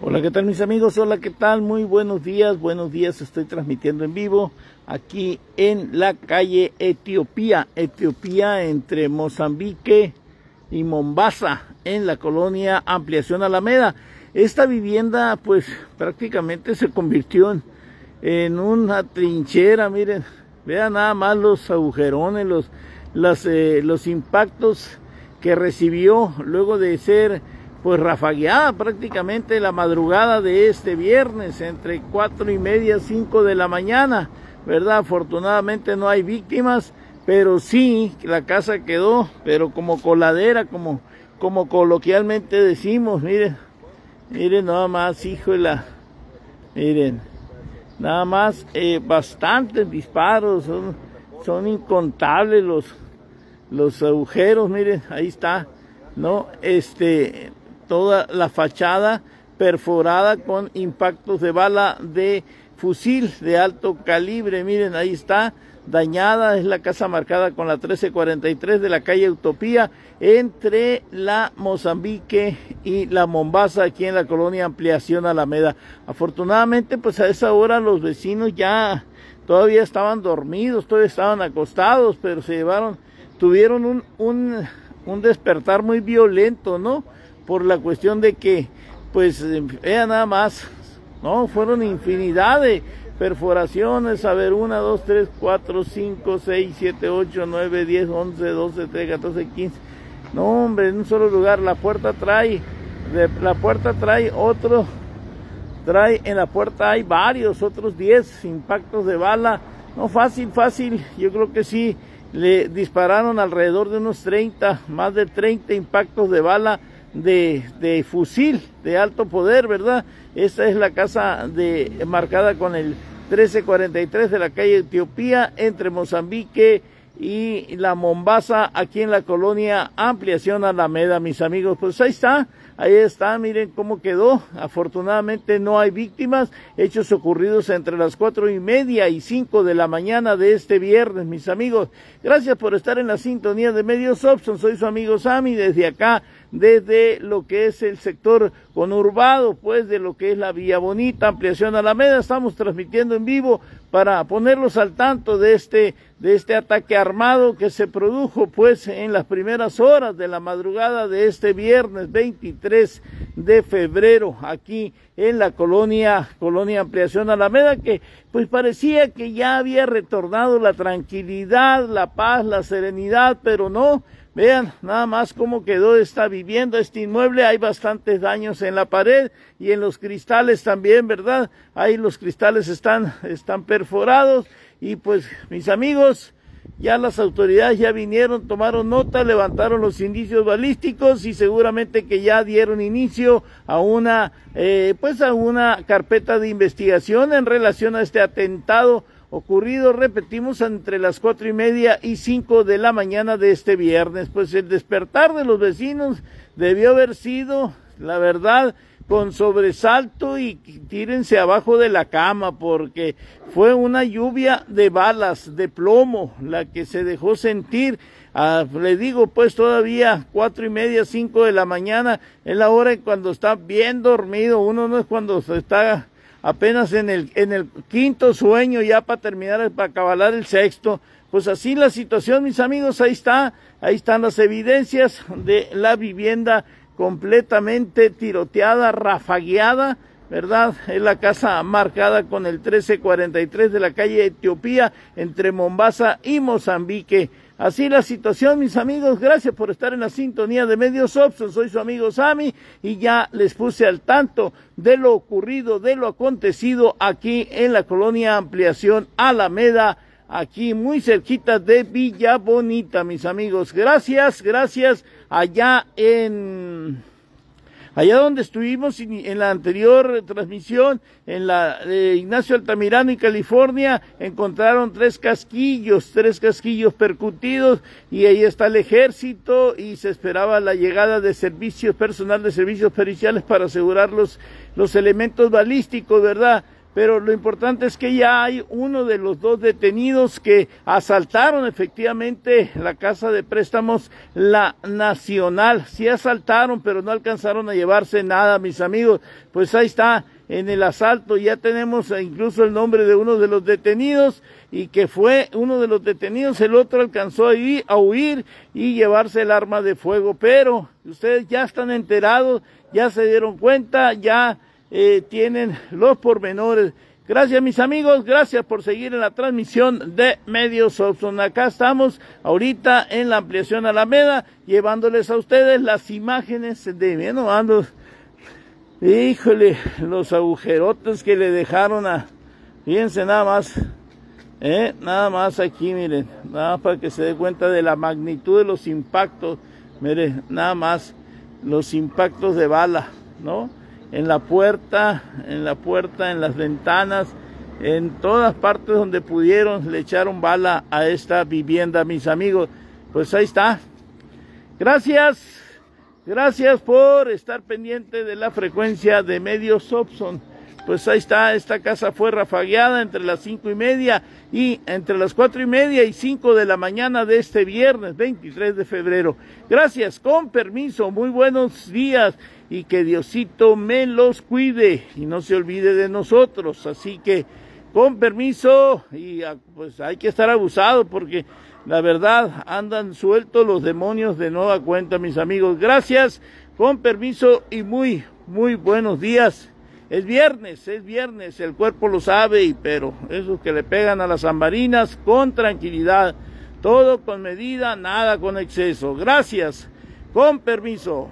Hola, ¿qué tal mis amigos? Hola, ¿qué tal? Muy buenos días, buenos días. Estoy transmitiendo en vivo aquí en la calle Etiopía, Etiopía entre Mozambique y Mombasa, en la colonia Ampliación Alameda. Esta vivienda pues prácticamente se convirtió en, en una trinchera, miren, vean nada más los agujerones, los, las, eh, los impactos que recibió luego de ser pues rafagueada prácticamente la madrugada de este viernes entre cuatro y media, cinco de la mañana, ¿verdad? Afortunadamente no hay víctimas, pero sí la casa quedó, pero como coladera, como, como coloquialmente decimos, miren, miren nada más, hijo de la, miren, nada más eh, bastantes disparos, son, son incontables los, los agujeros, miren, ahí está, ¿no? Este, toda la fachada perforada con impactos de bala de fusil de alto calibre. Miren, ahí está dañada, es la casa marcada con la 1343 de la calle Utopía entre la Mozambique y la Mombasa aquí en la colonia Ampliación Alameda. Afortunadamente, pues a esa hora los vecinos ya todavía estaban dormidos, todavía estaban acostados, pero se llevaron, tuvieron un, un, un despertar muy violento, ¿no? por la cuestión de que, pues, vean nada más, ¿no? Fueron infinidad perforaciones, a ver, 1, 2, 3, 4, 5, 6, 7, 8, 9, 10, 11, 12, 13, 14, 15. No, hombre, en un solo lugar, la puerta trae, de, la puerta trae otro, trae, en la puerta hay varios, otros 10 impactos de bala. No, fácil, fácil, yo creo que sí, le dispararon alrededor de unos 30, más de 30 impactos de bala de, fusil de alto poder, ¿verdad? Esta es la casa de, marcada con el 1343 de la calle Etiopía entre Mozambique y la Mombasa aquí en la colonia Ampliación Alameda, mis amigos. Pues ahí está, ahí está, miren cómo quedó. Afortunadamente no hay víctimas, hechos ocurridos entre las cuatro y media y cinco de la mañana de este viernes, mis amigos. Gracias por estar en la sintonía de Medios Opson. Soy su amigo Sammy desde acá desde lo que es el sector conurbado, pues de lo que es la Villa Bonita, ampliación Alameda. Estamos transmitiendo en vivo para ponerlos al tanto de este, de este ataque armado que se produjo pues en las primeras horas de la madrugada de este viernes 23 de febrero aquí en la colonia, colonia Ampliación Alameda, que pues parecía que ya había retornado la tranquilidad, la paz, la serenidad, pero no, Vean nada más cómo quedó esta vivienda, este inmueble. Hay bastantes daños en la pared y en los cristales también, ¿verdad? Ahí los cristales están, están. Y pues, mis amigos, ya las autoridades ya vinieron, tomaron nota, levantaron los indicios balísticos y seguramente que ya dieron inicio a una, eh, pues a una carpeta de investigación en relación a este atentado ocurrido, repetimos, entre las cuatro y media y cinco de la mañana de este viernes. Pues el despertar de los vecinos debió haber sido, la verdad, con sobresalto y tírense abajo de la cama porque fue una lluvia de balas, de plomo, la que se dejó sentir. Ah, le digo, pues todavía cuatro y media, cinco de la mañana, es la hora cuando está bien dormido, uno no es cuando se está apenas en el, en el quinto sueño ya para terminar, para acabar el sexto. Pues así la situación, mis amigos, ahí está, ahí están las evidencias de la vivienda completamente tiroteada, rafagueada, ¿verdad? Es la casa marcada con el 1343 de la calle Etiopía entre Mombasa y Mozambique. Así la situación, mis amigos. Gracias por estar en la sintonía de Medios Opson. Soy su amigo Sami y ya les puse al tanto de lo ocurrido, de lo acontecido aquí en la colonia Ampliación Alameda, aquí muy cerquita de Villa Bonita, mis amigos. Gracias, gracias allá en Allá donde estuvimos en la anterior transmisión, en la de Ignacio Altamirano y California, encontraron tres casquillos, tres casquillos percutidos y ahí está el ejército y se esperaba la llegada de servicios, personal de servicios periciales para asegurar los, los elementos balísticos, ¿verdad? Pero lo importante es que ya hay uno de los dos detenidos que asaltaron efectivamente la casa de préstamos, la Nacional. Sí asaltaron, pero no alcanzaron a llevarse nada, mis amigos. Pues ahí está en el asalto. Ya tenemos incluso el nombre de uno de los detenidos y que fue uno de los detenidos, el otro alcanzó a, a huir y llevarse el arma de fuego. Pero ustedes ya están enterados, ya se dieron cuenta, ya eh, tienen los pormenores. Gracias mis amigos, gracias por seguir en la transmisión de Medios Opson. Acá estamos ahorita en la ampliación Alameda, llevándoles a ustedes las imágenes de, bueno, híjole, los agujerotes que le dejaron a, fíjense nada más, eh, nada más aquí, miren, nada más para que se dé cuenta de la magnitud de los impactos, miren, nada más los impactos de bala, ¿no? En la puerta, en la puerta, en las ventanas, en todas partes donde pudieron le echaron bala a esta vivienda, mis amigos. Pues ahí está. Gracias, gracias por estar pendiente de la frecuencia de medios Opson. Pues ahí está, esta casa fue rafagueada entre las cinco y media y entre las cuatro y media y cinco de la mañana de este viernes 23 de febrero. Gracias, con permiso, muy buenos días y que Diosito me los cuide y no se olvide de nosotros. Así que con permiso y ah, pues hay que estar abusado porque la verdad andan sueltos los demonios de nueva cuenta, mis amigos. Gracias, con permiso y muy, muy buenos días. Es viernes, es viernes, el cuerpo lo sabe, pero esos que le pegan a las ambarinas con tranquilidad, todo con medida, nada con exceso. Gracias, con permiso.